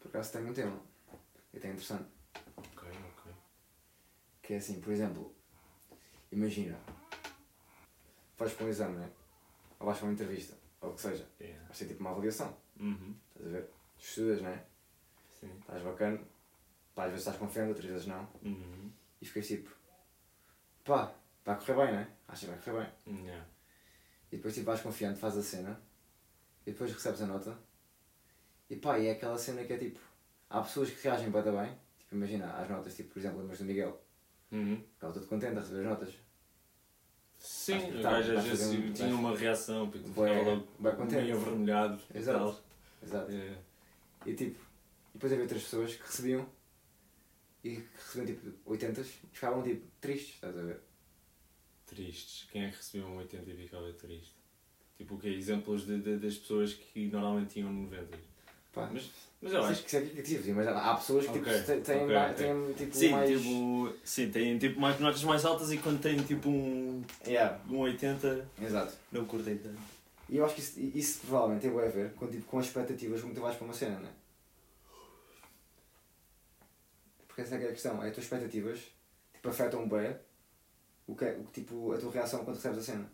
Por acaso tenho um tema. E até interessante. Ok, ok. Que é assim, por exemplo, imagina, vais para um exame, né? Ou vais para uma entrevista, ou o que seja. Yeah. Vais ter tipo uma avaliação. Uhum. Estás a ver? Tu estudas, né? Sim. Estás bacana. Pá, às vezes estás confiante, outras vezes não. Uhum. E ficas tipo, pá, vai correr bem, né? Achas que vai correr bem. Yeah. E depois tipo, vais confiante, fazes a cena. E depois recebes a nota. E pá, e é aquela cena que é tipo, há pessoas que reagem bem bem. Tipo, imagina, às notas, tipo, por exemplo, mas do Miguel. Uhum. Ficava todo contente a receber as notas. Sim, o tá- gajo às vais vezes um- tinha uma reação, porque Bué- ficava logo meio avermelhado. e Exato. tal. Exato. Yeah. E tipo, e depois havia outras pessoas que recebiam e que recebiam tipo 80 e ficavam tipo tristes, estás a ver? Tristes. Quem é que recebeu um 80 e ficava triste? Tipo, o que Exemplos de, de- das pessoas que normalmente tinham 90. Pá, Mas, mas eu acho que é objetivo, mas há pessoas que Ok, tipo, têm, têm, ok, mais- têm tipo Sim, mais. tipo, sim, tem tipo mais notas mais altas e quando tem tipo um, Yeah, um 80 exato. não curtem tanto. E eu acho que isso, isso provavelmente tem a ver com, tipo, com as expectativas tu vais para uma cena, não é? Porque essa é que é a questão, é as tuas expectativas tipo, afetam bem o que é, o, tipo, a tua reação quando recebes a cena.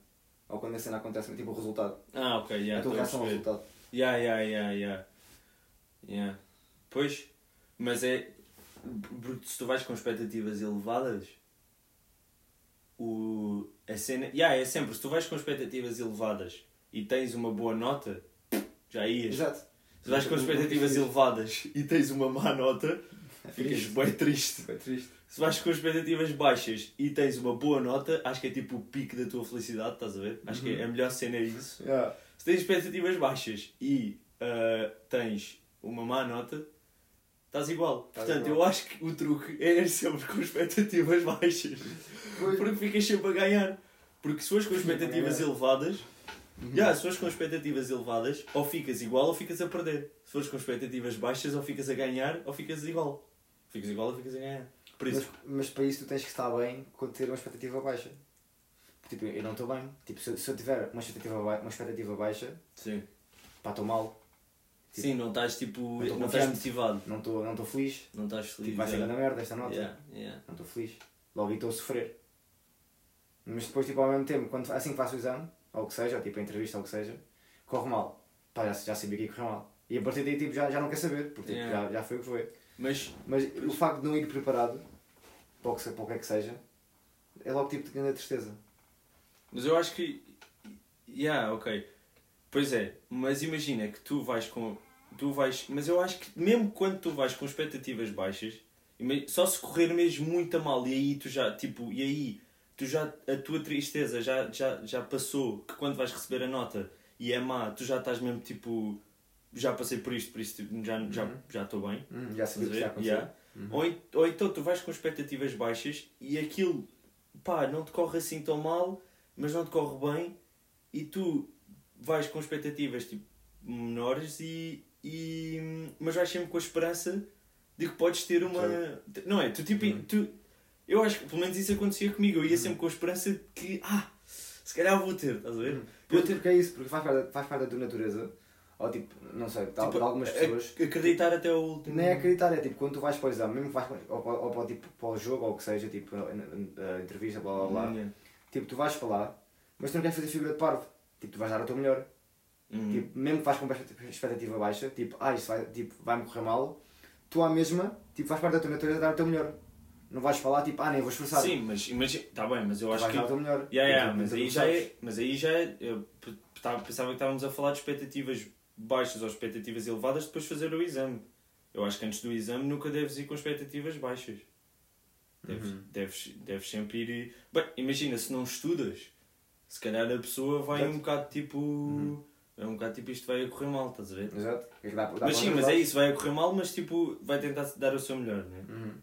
Ou quando a cena acontece, tipo o resultado. Ah, ok, yeah, a tua reação ao resultado. Yeah, yeah, yeah, yeah. Yeah. Pois, mas é. Porque se tu vais com expectativas elevadas, o, a cena. Yeah, é sempre, se tu vais com expectativas elevadas e tens uma boa nota, já ias. Exato. Se vais com expectativas elevadas e tens uma má nota, ficas bem triste. É triste. Se vais com expectativas baixas e tens uma boa nota, acho que é tipo o pico da tua felicidade, estás a ver? Acho que é a melhor cena é isso. Yeah. Se tens expectativas baixas e ah, tens uma má nota, estás igual. Estás Portanto, igual. eu acho que o truque é sempre com expectativas baixas. Pois. Porque ficas sempre a ganhar. Porque se fores com expectativas elevadas, yeah, se fores com expectativas elevadas, ou ficas igual ou ficas a perder. Se fores com expectativas baixas, ou ficas a ganhar ou ficas igual. Ficas igual ou ficas a ganhar. Por isso, Mas, mas para isso tu tens que estar bem quando ter uma expectativa baixa. Tipo, eu não estou bem. Tipo, se, se eu tiver uma expectativa, ba- uma expectativa baixa, sim. pá, estou mal. Tipo, Sim, não estás tipo. não estás motivado. Não estou não feliz. Não estás feliz. Tipo, vai ser yeah. grande merda esta nota. Yeah, yeah. Não estou feliz. Logo estou a sofrer. Mas depois, tipo, ao mesmo tempo, quando, assim que faço o exame, ou o que seja, ou tipo a entrevista, ou o que seja, corre mal. Pá, já, já sabia que ia correr mal. E a partir daí, tipo, já, já não quer saber, porque tipo, Yeah. já, já foi o que foi. Mas Mas o facto de não ir preparado, para o que, para o que é que seja, é logo tipo de grande tristeza. Mas eu acho que. Yeah, ok. Pois é, mas imagina que tu vais com. Tu vais. Mas eu acho que mesmo quando tu vais com expectativas baixas, só se correr mesmo muito a mal e aí tu já. Tipo, e aí tu já. A tua tristeza já, já, já passou que quando vais receber a nota e é má, tu já estás mesmo tipo. Já passei por isto, por isso tipo, já estou já, Uhum. já estou bem. Hum, já sabia que Estás a isso ia ver? acontecer. Yeah. Uhum. Ou, ou então tu vais com expectativas baixas e aquilo, pá, não te corre assim tão mal, mas não te corre bem e tu vais com expectativas tipo, menores e, e. mas vais sempre com a esperança de que podes ter uma. Não é? Tu tipo. Uhum. Tu, eu acho que pelo menos isso acontecia comigo. Eu ia sempre com a esperança de que, ah, se calhar vou ter, estás a ver? Uhum. Eu Porque, porque é isso, porque faz parte, faz parte da tua natureza, ou tipo, não sei, de, Tipo, de algumas pessoas. Acreditar até o último. Nem é acreditar, é tipo, quando tu vais para o exame, mesmo que vais para, ou, ou para, tipo, para o jogo, ou o que seja, tipo, a, entrevista, blá blá blá, Hum, tipo, tu vais para lá, mas tu não queres fazer figura de parvo, tipo, tu vais dar o teu melhor. Hum. Tipo, mesmo que vais com uma expectativa- baixa, tipo, ah, isto vai, tipo, vai-me correr mal, tu à mesma, tipo, faz parte da tua natureza dar o teu melhor. Não vais falar, tipo, ah, nem vou esforçar. Sim, mas imagina. Está bem, mas eu tu acho vais que. dar o teu melhor. Yeah, yeah, Tipo, mas, aí já é, mas aí já é. Eu tava- pensava que estávamos a falar de expectativas baixas ou expectativas elevadas depois de fazer o exame. Eu acho que antes do exame nunca deves ir com expectativas baixas. Deves, Uhum. deves, deves sempre ir. Bem, imagina, se não estudas, se calhar a pessoa vai Exato. um bocado tipo. Uhum. É um bocado tipo isto vai correr mal, estás a ver? Exato. É que dá- dá Mas sim, mas é isso, vai correr mal, mas tipo, vai tentar dar o seu melhor, né? Uhum.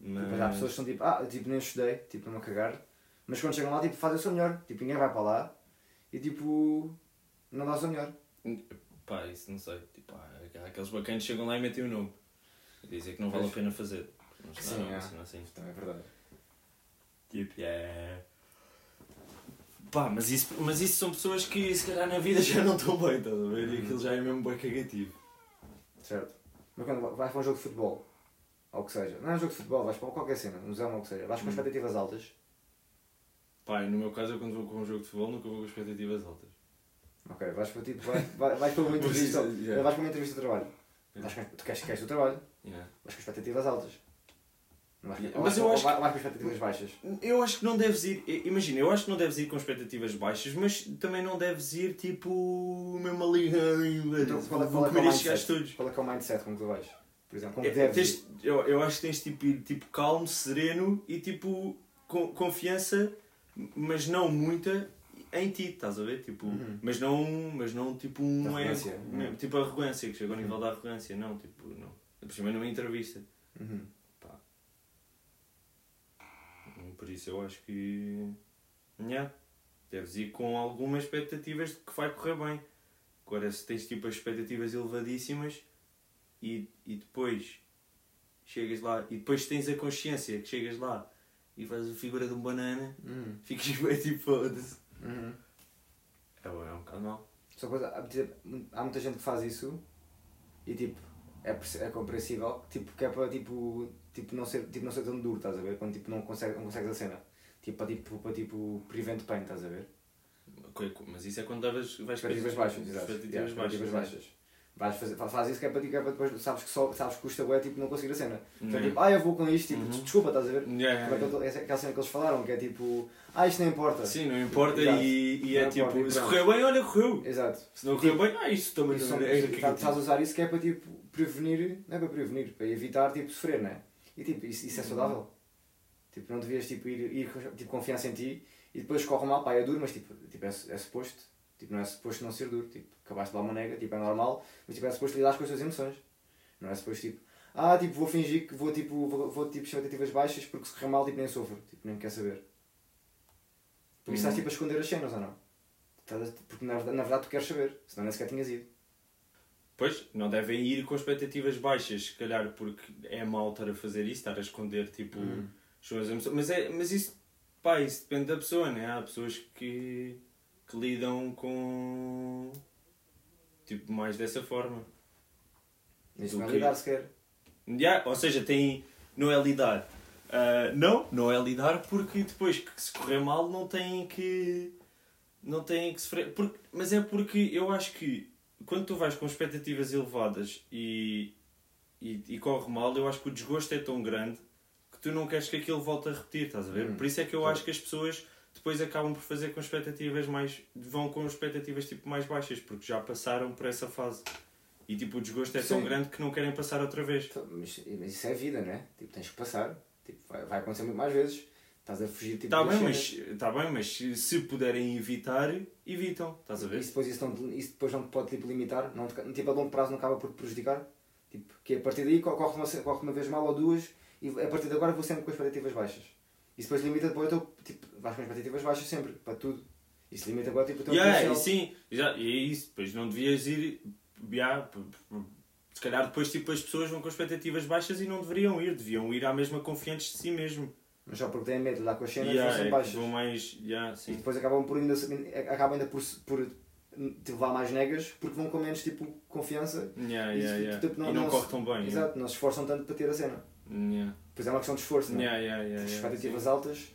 Mas... Mas há pessoas que são tipo, ah, tipo, nem estudei, tipo, não a cagar. Mas quando chegam lá, tipo, fazem o seu melhor. Tipo, ninguém vai para lá e tipo, não dá o seu melhor. Pá, isso não sei. Tipo, há aqueles bacanas que chegam lá e metem o nome. Dizem que não vale a pena fazer. Mas Sim, não, é. assim, não assim. Também é verdade. Yeah. Pá, mas isso, mas isso são pessoas que se calhar na vida já não estão bem, estás a ver? E aquilo já é mesmo bem cagativo. Certo. Mas quando vais para um jogo de futebol, ou o que seja, não é um jogo de futebol, vais para qualquer cena, um museu ou o que seja, vais com Hum. expectativas altas. Pá, no meu caso, eu quando vou com um jogo de futebol, nunca vou com expectativas altas. Ok, vais para tipo, vais, vais, vais para uma entrevista, isso, yeah. vais para uma entrevista de trabalho. Vais com, tu queres, queres o trabalho, Yeah. vais com expectativas altas. Mas eu acho com expectativas baixas. Eu acho que não deves ir. Imagina, eu acho que não deves ir com expectativas baixas, mas também não deves ir tipo. mesmo ali. Então, qual é, qual é, que é o mindset? Qual é que é o mindset com que tu vais? Por exemplo, como É, deves tens- ir? eu, eu acho que tens tipo ir tipo calmo, sereno e tipo com confiança, mas não muita em ti, estás a ver? Tipo, Uhum. mas não, mas não tipo um Arrogância, uhum. tipo arrogância, que chega ao nível da arrogância, não, tipo, não. Por cima numa entrevista. Uhum. Por isso eu acho que. Yeah, deves ir com algumas expectativas de que vai correr bem. Agora, se tens tipo as expectativas elevadíssimas e, e depois chegas lá e depois tens a consciência que chegas lá e fazes a figura de um banana, Uhum. ficas bem tipo foda-se. Uhum. É, é um bocado mau. Só coisa, há muita gente que faz isso e tipo, é, é compreensível, tipo, que é para tipo, tipo, não ser, tipo, não ser tão duro, estás a ver? Quando tipo, não, consegue, não consegues a cena. Tipo, para tipo, para tipo, prevent pain, estás a ver? Mas isso é quando davas, vais Expectativas baixas. Expectativas baixas. Vais fazer, fa- faz isso que é para, ti, que é para depois, sabes que, só, sabes que custa bué, tipo, não conseguir a cena. Então, Uhum. tipo, ah, eu vou com isto, tipo, Uhum. desculpa, estás a ver? Yeah, yeah, é yeah. essa- aquela cena que eles falaram, que é tipo, ah, isto não importa. Sim, não importa Exato. e, e é Não importa, tipo, e se pronto. correu bem, olha, correu. Exato. Se não correu bem, ah, isso também Isso não é cagativo. Estás a usar isso que é para tipo, prevenir, não é para prevenir, para evitar tipo, sofrer, não é? E tipo, isso, isso é saudável. Tipo, não devias tipo, ir, ir tipo, confiança em ti e depois corre mal, pá, é duro, mas tipo, tipo é, é suposto. Tipo, não é suposto não ser duro. Tipo, acabaste de dar uma nega, tipo, é normal, mas tipo, é suposto lidar com as tuas emoções. Não é suposto tipo, ah, tipo, vou fingir que vou tipo, vou, vou tipo, expectativas baixas porque se correr mal, tipo, nem sofro, tipo, nem quer saber. Porque isso estás Hum. tipo a esconder as cenas ou não? Porque na verdade, na verdade tu queres saber, senão nem sequer tinhas ido. Pois, não devem ir com expectativas baixas, se calhar porque é mau estar a fazer isso, estar a esconder tipo Hum. as suas emoções. Mas, é, mas isso, pá, isso depende da pessoa, né? Há pessoas que, que lidam com tipo mais dessa forma. Isso não é lidar sequer. Yeah, ou seja, tem, não é lidar. Ah, não, não é lidar porque depois que se correr mal não têm que. Não têm que sofrer. Porque, mas é porque eu acho que quando tu vais com expectativas elevadas e, e, e corre mal, eu acho que o desgosto é tão grande que tu não queres que aquilo volte a repetir, estás a ver? Hum, Por isso é que eu claro. acho que as pessoas depois acabam por fazer com expectativas mais. vão com expectativas tipo mais baixas, porque já passaram por essa fase. E tipo, o desgosto é tão Sim. grande que não querem passar outra vez. Então, Mas, mas isso é vida, não é? Tipo, tens que passar. Tipo, vai, vai acontecer muito mais vezes. Estás a fugir tipo, Está das bem, mas, tá bem, mas se, puderem evitar, evitam. Estás a ver? Isso depois, isso, não, isso depois não te pode tipo, limitar. Não te, tipo, a longo prazo não acaba por te prejudicar. Tipo, que a partir daí co- corre uma, corre uma vez mal ou duas e a partir de agora vou sempre com expectativas baixas. Isso depois limita depois o teu. Tipo, vais com expectativas baixas sempre, para tudo. Isso limita agora tipo, o teu Yeah, e potencial. sim, já, e é isso. Depois não devias ir. Yeah, se calhar depois tipo, as pessoas vão com expectativas baixas e não deveriam ir. Deviam ir à mesma confiantes de si mesmo. Mas só porque têm medo de lidar com as cenas Yeah, vão sempre é baixas. vão mais. Yeah, E sim. depois acabam por ainda, acabam ainda por, por te levar mais negas porque vão com menos tipo, confiança Yeah, Isso, yeah, yeah. tipo, não- e não, não corre tão bem. Exato, não se esforçam tanto para ter a cena. Yeah. Pois é uma questão de esforço, não é? Yeah, yeah, expectativas sim. altas,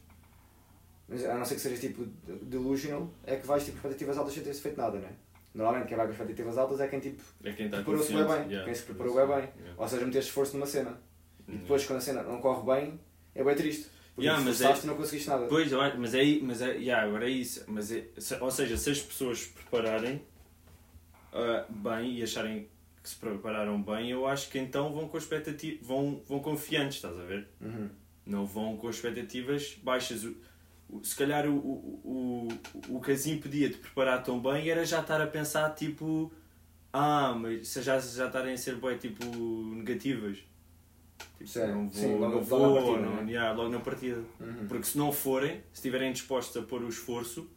mas a não ser que sejas tipo delusional, é que vais tipo expectativas altas sem ter feito nada, não é? Normalmente quem vai com expectativas altas é quem tipo É quem está preparou-se bem. Yeah. quem se preparou bem. Ou seja, meter esforço numa cena. E depois quando a cena não corre bem, é bem triste. Porque Yeah, mas e não conseguiste nada. Pois, mas é, aí- mas é, yeah, agora é isso. Mas é, ou seja, se as pessoas prepararem ah, bem e acharem que se prepararam bem, eu acho que então vão com expectativas, vão, vão confiantes, estás a ver? Uhum. Não vão com expectativas baixas. O- o- se calhar o, o, o, o que as impedia de preparar tão bem era já estar a pensar tipo ah, mas se já, já estarem a ser bem tipo negativas. Tipo, Sim, não vou, sim, logo- não logo vou, na partida, não, né? yeah, logo na partida. Uhum. Porque se não forem, se estiverem dispostos a pôr o esforço,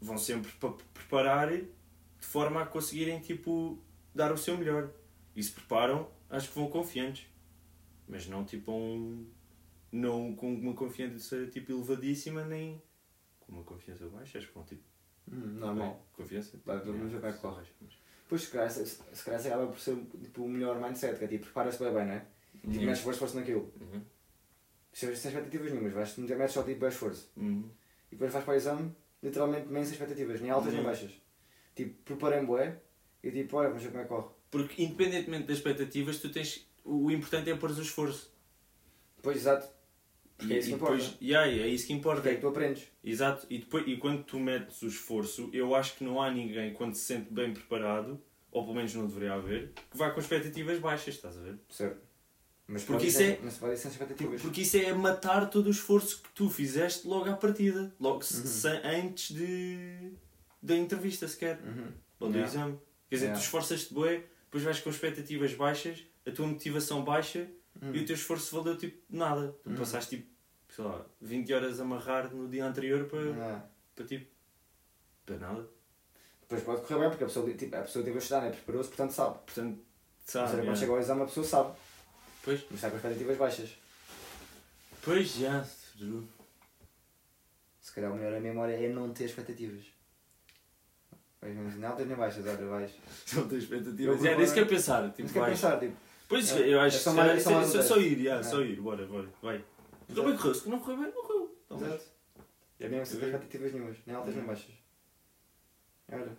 vão sempre pa- preparar de forma a conseguirem tipo, dar o seu melhor. E se preparam, acho que vão confiantes. Mas não tipo a um, não com uma confiança tipo elevadíssima, nem com uma confiança baixa, acho que vão tipo. Hum, normal. Confiança. Vai, vamos corre. baixa, mas- Pois, se calhar, se, se calhar acaba por ser tipo, o melhor mindset, que é tipo, prepara-se bem, bem, não é? Tipo, Uhum. metes esforço, esforço naquilo. Uhum. Sem, sem expectativas nenhumas, vais meter metes só tipo esforço. Uhum. E depois vais para o exame, literalmente, nem sem expectativas, nem altas nem Uhum. baixas. Tipo, preparem bué e tipo, olha, vamos ver como é que corre. Porque independentemente das expectativas, tu tens. O importante é pôr o esforço. Pois, exato. Porque é isso que importa. depois, yeah, é isso que importa. Porque é que tu aprendes. Exato, e, depois, e quando tu metes o esforço, eu acho que não há ninguém, quando se sente bem preparado, ou pelo menos não deveria haver, que vá com expectativas baixas, estás a ver? Certo. Mas Porque isso é- Mas pode sem expectativas. Porque isso é matar todo o esforço que tu fizeste logo à partida, logo se- Uhum. sem- antes de, da entrevista sequer, Uhum. ou do Yeah. exame. Quer dizer, Yeah. tu esforças-te bem, depois vais com expectativas baixas, a tua motivação baixa Uhum. e o teu esforço valeu tipo nada. Tu Uhum. passaste tipo, sei lá, 20 horas a amarrar no dia anterior para, Ah. para tipo. para nada. Depois pode correr bem, porque a pessoa, tipo, a pessoa teve a estudar, né? preparou-se, portanto sabe. Portanto, sabe. quando yeah. chega ao exame a pessoa sabe. Pois, Mas está com expectativas baixas. pois já. true. Se calhar o melhor a memória é não ter expectativas. Mesmo, não altas nem baixas, olha, vais. Não tenho Eu expectativas. vou É, nem sequer pensar. Tipo, Mas quer vais. pensar, tipo, Pois, É, eu é acho só que mais- é é só só, só ir, yeah, É. só ir, bora, bora, vai. Correu bem, correu, se não correu bem, não correu. Então, mas- exato. É mesmo sem expectativas nenhumas, nem altas nem baixas. Olha.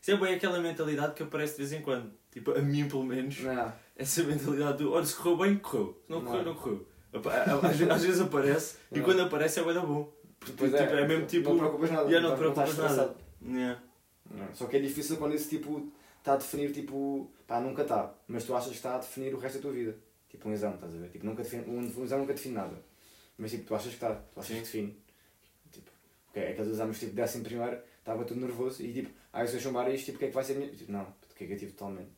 Isso é bem aquela mentalidade que aparece de vez em quando. Tipo, a mim pelo menos, Não. essa mentalidade do olha, se correu bem, correu. Se não correu, Não. não correu. A- Às vezes, às vezes aparece e Não. quando aparece é bem da bom. Porque Pois tipo, é mesmo tipo. Não te preocupas nada. já não estás- preocupas nada. Yeah. Não. Só que é difícil quando isso tipo está a definir tipo. pá, nunca está. Mas tu achas que está a definir o resto da tua vida. Tipo um exame, estás a ver? Tipo, nunca define, um, exame nunca define nada. Mas tipo, tu achas que está, tu achas Sim. que define. Tipo, ok, aqueles exames tipo décimo primeiro, estava tudo nervoso e tipo, ah, se eu chumbar isto, tipo, o que é que vai ser minha. Tipo, não, cagativo totalmente.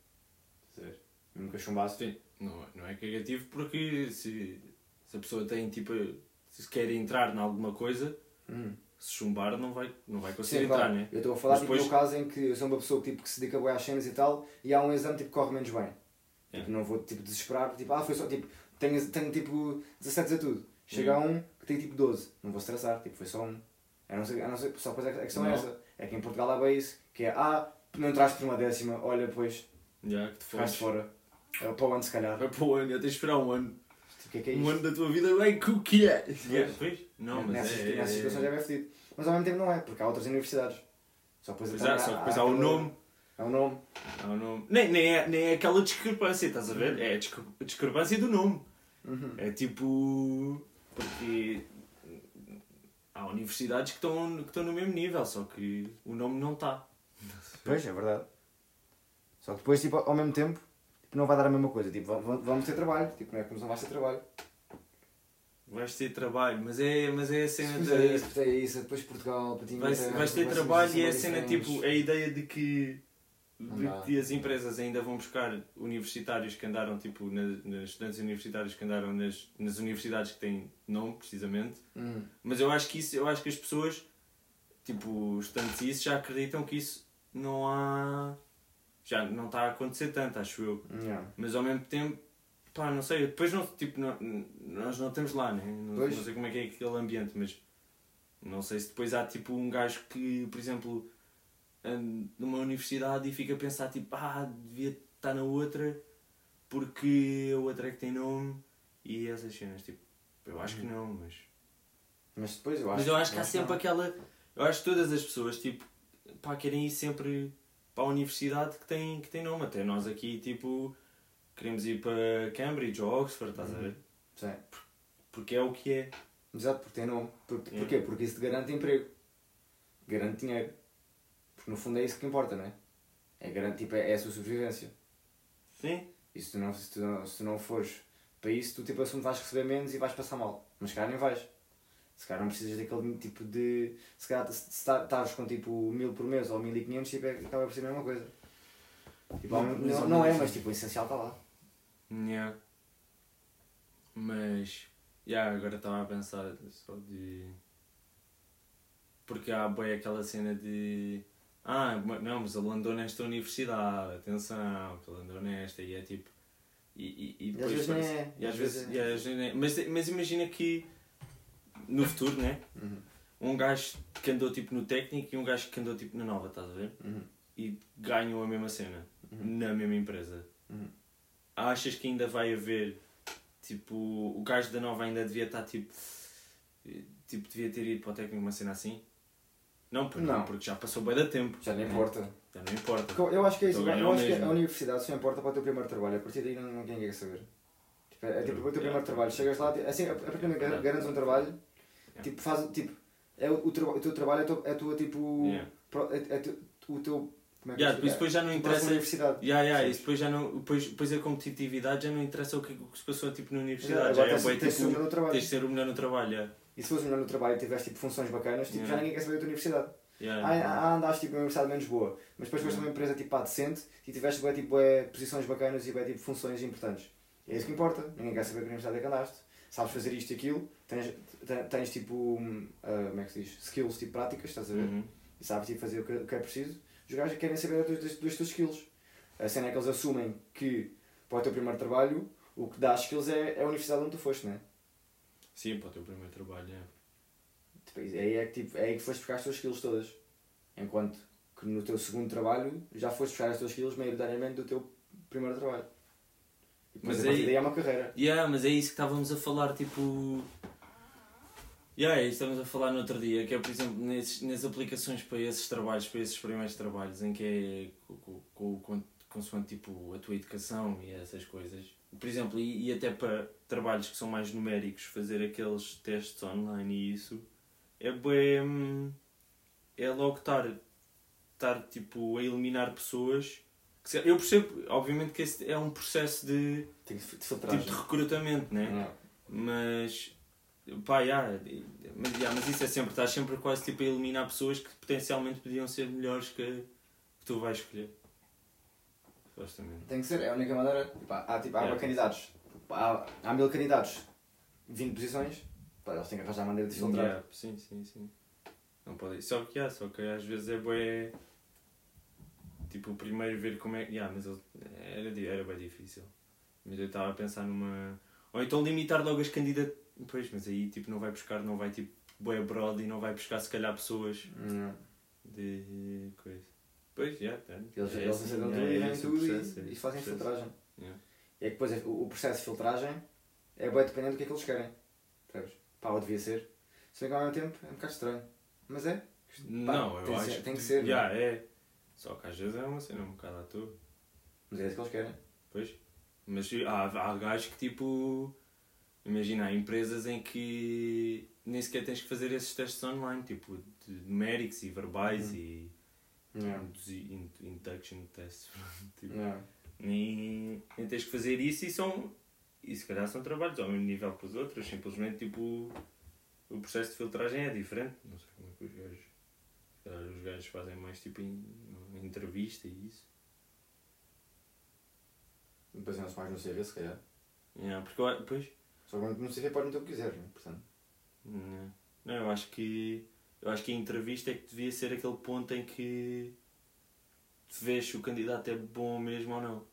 Estás a ver? Mesmo que eu chumbasse. Sim, não, não é cagativo porque se, se a pessoa tem tipo. se quer entrar em alguma coisa, Hum. Se chumbar não vai, não vai conseguir Sim, entrar, claro. né? Eu estou a falar tipo, depois- caso em que eu sou uma pessoa que, tipo, que se dedica bem às cenas e tal e há um exame tipo, que corre menos bem. É. Tipo, não vou tipo, desesperar, tipo, ah, foi só tipo, tenho, tenho tipo 17 a tudo. Chega a Hum. um que tem tipo 12. Não vou estressar, tipo, foi só um. A não ser, a não ser, só depois a a questão é Não. essa. É que em Portugal há bem isso, que é, ah, não entraste por uma décima, olha, depois, Já, que te ficaste fora. É para o ano, se calhar. Vai para o ano, de esperar um ano. O que é que é Um isto? ano da tua vida bem com o que é. Pois. Pois? Não, mas nessas, é. nessas situações é bem fedido. Mas ao mesmo tempo não é, porque há outras universidades. Só depois, Pois é, só que depois há o aquela- nome. Há o nome. Há o nome. Nem, nem, é, nem é aquela discrepância, estás a ver? É a discre- a discrepância do nome. Uhum. É tipo. Porque. Há universidades que estão, que estão no mesmo nível, só que o nome não está. Pois, é verdade. Só que depois, tipo, ao mesmo tempo, não vai dar a mesma coisa. Tipo, vamos, ter trabalho. Tipo, não é como não vais ter trabalho. Vais ter trabalho, mas é, mas é a cena da. é isso, é isso. Depois Portugal, para ti, Vais, Inglaterra, vais ter vai ser- trabalho vai e é a ser cena diferentes. tipo, a ideia de que, de que as empresas ainda vão buscar universitários que andaram, tipo, na, nas estudantes universitários que andaram nas, nas universidades que têm nome, precisamente. Hum. Mas eu acho que isso, eu acho que as pessoas, tipo, estudantes isso já acreditam que isso não há. Já não está a acontecer tanto, acho eu. Yeah. Mas ao mesmo tempo, pá, não sei, depois não, tipo, não, nós não estamos lá, né? Não, Pois. não sei como é que é aquele ambiente, mas não sei se depois há tipo um gajo que, por exemplo, numa universidade e fica a pensar tipo, ah, devia estar na outra porque a outra é que tem nome e essas cenas, tipo, eu acho que não, mas. Mas depois eu acho Mas eu acho que há sempre não. aquela. Eu acho que todas as pessoas, tipo, pá, querem ir sempre para a universidade que tem, que tem nome. Até nós aqui, tipo, queremos ir para Cambridge ou Oxford, estás a ver? Sim. Porque é o que é. Exato, porque tem nome. Por, Yeah. Porquê? Porque isso te garante emprego. Garante dinheiro. Porque no fundo é isso que importa, não é? É, garante, tipo, é, é a sua sobrevivência. Sim. E se tu não, se tu não, se tu não fores para isso, tu tipo assumes vais receber menos e vais passar mal. Mas calhar nem vais. Se calhar não precisas daquele tipo de. Se calhar se tá- estás com tipo mil por mês ou mil e quinhentos, tipo, é- acaba por ser a mesma coisa. Tipo, Não, não, não, é, mas tipo, o essencial está lá. Yeah. Mas. Yeah, agora estava a pensar só de. Porque há bem aquela cena de. Ah, não, mas ele andou nesta universidade, atenção, que ele andou nesta, e é tipo. E, e, e E às depois vezes nem parece- é. E às vezes, é. e às vezes nem é. mas, mas imagina que no futuro, né? Uhum. Um gajo que andou tipo no técnico e um gajo que andou tipo na nova, estás a ver? Uhum. E ganham a mesma cena Uhum. na mesma empresa. Uhum. Achas que ainda vai haver tipo o gajo da nova ainda devia estar tipo tipo devia ter ido para o técnico uma cena assim? Não, porque, Não. porque já passou bem da tempo. Já não importa. Já não importa. Eu acho que é isso. A ganhar Eu acho que mesmo. a universidade só importa para o teu primeiro trabalho. A partir daí não, ninguém quer saber. Tipo, é, é tipo o teu primeiro trabalho. Chegas lá, tipo, assim, a partir do momento que Yeah. garantes um trabalho, Yeah. tipo, faz, tipo, é o, o, o teu trabalho é tua, é tua tipo. Yeah. É, é o teu. Como é que Yeah, depois, depois já não a interessa. universidade. Yeah, yeah, e Sabes? depois já não. Depois, depois a competitividade já não interessa o que, o que se passou tipo, na universidade. Já é tens, tens o tipo, melhor no trabalho. tens de ser o melhor no trabalho. yeah. E se fores o melhor no trabalho e tiveres tipo, funções bacanas, tipo, já Yeah. ninguém quer saber da tua universidade. Yeah. Ah, ah, andaste tipo, numa universidade menos boa, mas depois foste Yeah. numa empresa tipo, pá, decente e tiveste tipo, bué, posições bacanas e tipo, funções importantes. É isso que importa. Ninguém quer saber que universidade é que andaste. Sabes fazer isto e aquilo, tens, tens, tens tipo, ah, como é que se diz? Skills tipo práticas, estás a ver? Uhum. E sabes tipo, fazer o que, o que é preciso. Os gajos querem saber dos, dos, dos teus skills. A cena é que eles assumem que para o teu primeiro trabalho o que dá skills é, é a universidade onde tu foste, não é? Sim, para o teu primeiro trabalho. Yeah. Tipo, é aí é que tipo, é aí que foste buscar as tuas skills todas. Enquanto que no teu segundo trabalho já foste buscar as tuas skills maioritariamente do teu primeiro trabalho. Mas partir aí- daí é uma carreira. Yeah, mas é isso que estávamos a falar, tipo. Yeah, é estávamos a falar no outro dia, que é, por exemplo, nesses, nas aplicações para esses trabalhos, para esses primeiros trabalhos, em que é com, com, consoante tipo, a tua educação e essas coisas. Por exemplo, e, e até para trabalhos que são mais numéricos, fazer aqueles testes online e isso, é bué, hum, É logo estar, estar tipo, a eliminar pessoas. Eu percebo, obviamente, que esse é um processo de, que de tipo, filtragem. de recrutamento, né? Não. Mas, pá, yeah, mas, yeah, mas isso é sempre, estás sempre quase tipo a eliminar pessoas que potencialmente podiam ser melhores que, que tu vais escolher. Supostamente. Tem que ser, é a única maneira. Tipo, há, tipo, há Yeah. candidatos. Há, há mil candidatos, 20 posições, pá, eles têm que arranjar a maneira de filtrar. Yeah, sim, sim, sim. Não pode... Só que, yeah, só que às vezes é bué... Tipo, o primeiro ver como é... Yeah, mas ele- era, era bem difícil. Mas eu estava a pensar numa... Ou então limitar logo as candidaturas... Pois, mas aí tipo não vai buscar, não vai tipo bué broad e não vai buscar se calhar pessoas Não. de coisa. Pois, já, tá. Eles, É eles assim, aceitam é tudo e o tudo é e, fazem filtragem. Yeah. E é que depois é- o, o processo de filtragem é bem dependendo do que é que eles querem. Percebes? Pá, ou devia ser. Se bem que ao mesmo tempo é um bocado estranho. Mas é. Não, eu tem que acho ser- tem que ser, Já, é. Só que às vezes é uma cena um bocado à toa. Mas é isso que eles querem. Pois. Mas há, há gajos que tipo. Imagina, há empresas em que nem sequer tens que fazer esses testes online, tipo de numéricos e verbais Uhum. e in- induction tests. tipo, Não. nem, nem tens que fazer isso e são. E se calhar são trabalhos ao mesmo nível que os outros, simplesmente tipo. O processo de filtragem é diferente. Não sei como é que os gajos. Calhar os gajos fazem mais tipo em, em entrevista e isso. Depois não se mais no CV, se calhar. Yeah, porque eu, pois, Só que no CV pode meter o que quiser, né? portanto. não, não, eu acho que. Eu acho que a entrevista é que devia ser aquele ponto em que tu vês se o candidato é bom mesmo ou não.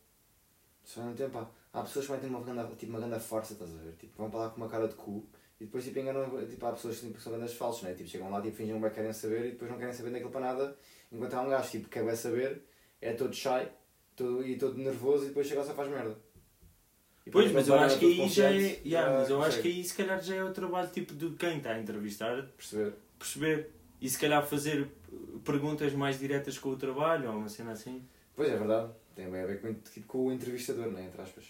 Só não tem, pá. Há pessoas que metem uma grande, tipo, uma grande força, estás a ver? Tipo, vão para lá com uma cara de cu e depois tipo, enganam. Tipo, há pessoas que tipo, são grandes falsos, né? Tipo, chegam lá, tipo, fingem que querem saber e depois não querem saber daquilo para nada. Enquanto há um gajo tipo, que quer saber, é todo shy todo, e todo nervoso e depois chega e só faz merda. E Pois, depois mas eu acho que aí já é. yeah, mas eu ah, acho que aí se calhar já é o trabalho tipo de quem está a entrevistar Perceber. perceber e se calhar fazer perguntas mais diretas com o trabalho ou uma cena assim. Pois é verdade. Tem bem a ver com, tipo, com o entrevistador, né? Entre aspas.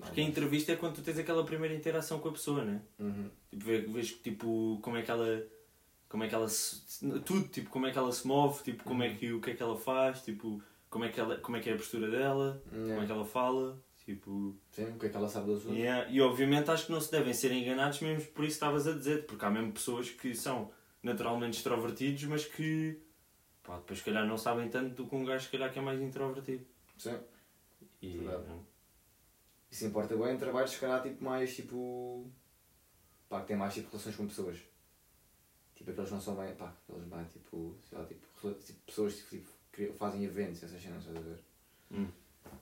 Porque a entrevista é quando tu tens aquela primeira interação com a pessoa, né? Uhum. Tipo, vê- vês tipo, como é que ela. Como é que ela se. Tudo, tipo, como é que ela se move, tipo, como é que, o que é que ela faz, tipo, como é que, ela, como é, que é a postura dela, como é que ela fala, tipo. Sim, o que é que ela sabe do assunto? Yeah. E obviamente acho que não se devem ser enganados mesmo por isso estavas a dizer, porque há mesmo pessoas que são naturalmente extrovertidos, mas que pá, depois se calhar não sabem tanto do que um gajo se calhar que é mais introvertido. Sim. E, Verdade. não. Isso importa bem em trabalhos, se calhar, tipo, mais, tipo... Pá, que têm mais, tipo, relações com pessoas. Tipo, aqueles não são bem, pá, aqueles bem, tipo, sei lá, tipo, tipo pessoas, tipo, tipo, que fazem eventos, essas cenas, estás a ver? Hum.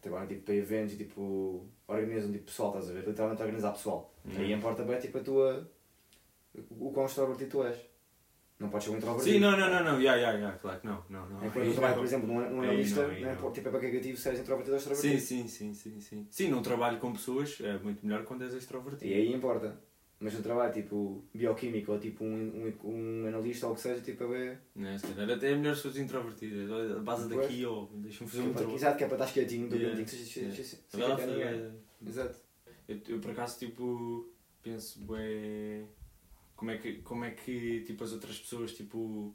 trabalham tipo para eventos e tipo organizam tipo pessoal, estás a ver? Literalmente organizar pessoal. Yeah. Aí importa bem tipo a tua. o quão extrovertido tu és. Não podes ser um introvertido. Sim, não, não, não, não, yeah, yeah, yeah, claro que não, não, não. É quando trabalhas, não. por exemplo, num, num Aí analista, não, não é não. tipo, é para cagativo se és introvertido ou extrovertido. sim, sim, sim, sim. Sim, num trabalho com pessoas é muito melhor quando és extrovertido. E aí importa. Mas no trabalho, tipo, bioquímico ou tipo um, um, um analista ou o que seja, tipo, é bem- Né, se calhar até é melhor se fores introvertido. Base daqui ou deixa-me fazer um trabalho. Exato, que é para estar quietinho, do Yeah, foi- Exato. Eu, eu por acaso tipo penso bué como é que como é que tipo as outras pessoas tipo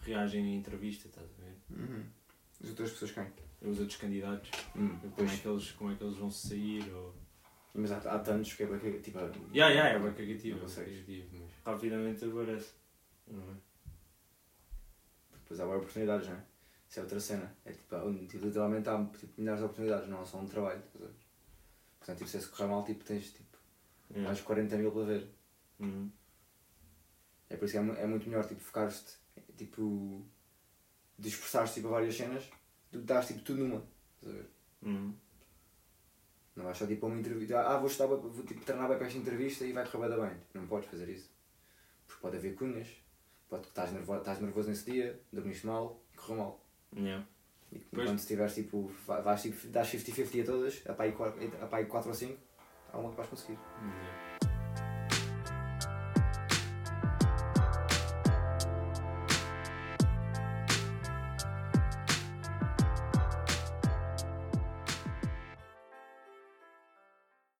reagem em entrevista, estás a ver? Uhum. As outras pessoas quem? Os outros candidatos, Hum, como é que eles como é que eles vão sair ou Mas há, há tantos que é que tipo. Ya, é bem cagativo, Não é sei. bem cagativo, mas rapidamente aparece. Não é? Depois há bem oportunidades, não é? Isso é outra cena. É tipo, tipo, literalmente há tipo, milhares de oportunidades, não é só um trabalho. Portanto, tipo, se correr mal, tipo, tens tipo, É. mais 40 mil para ver. Uhum. Por isso que é, é muito melhor tipo, focares-te, tipo, dispersares tipo, a várias cenas do que dares tipo, tudo numa. Estás a ver? Uhum. Não vais só tipo a uma entrevista. Ah, vou, estar, vou tipo, treinar bem para esta entrevista e vai correr bem. bem. Não podes fazer isso. Porque pode haver cunhas. Pode que estás nervoso, estás nervoso nesse dia, dormiste mal e correu mal. Yeah. E Pois. quando estiveres tipo, vai- vais tipo, dás 50-50 a todas, a pá aí 4 ou 5, há uma que vais conseguir. Yeah.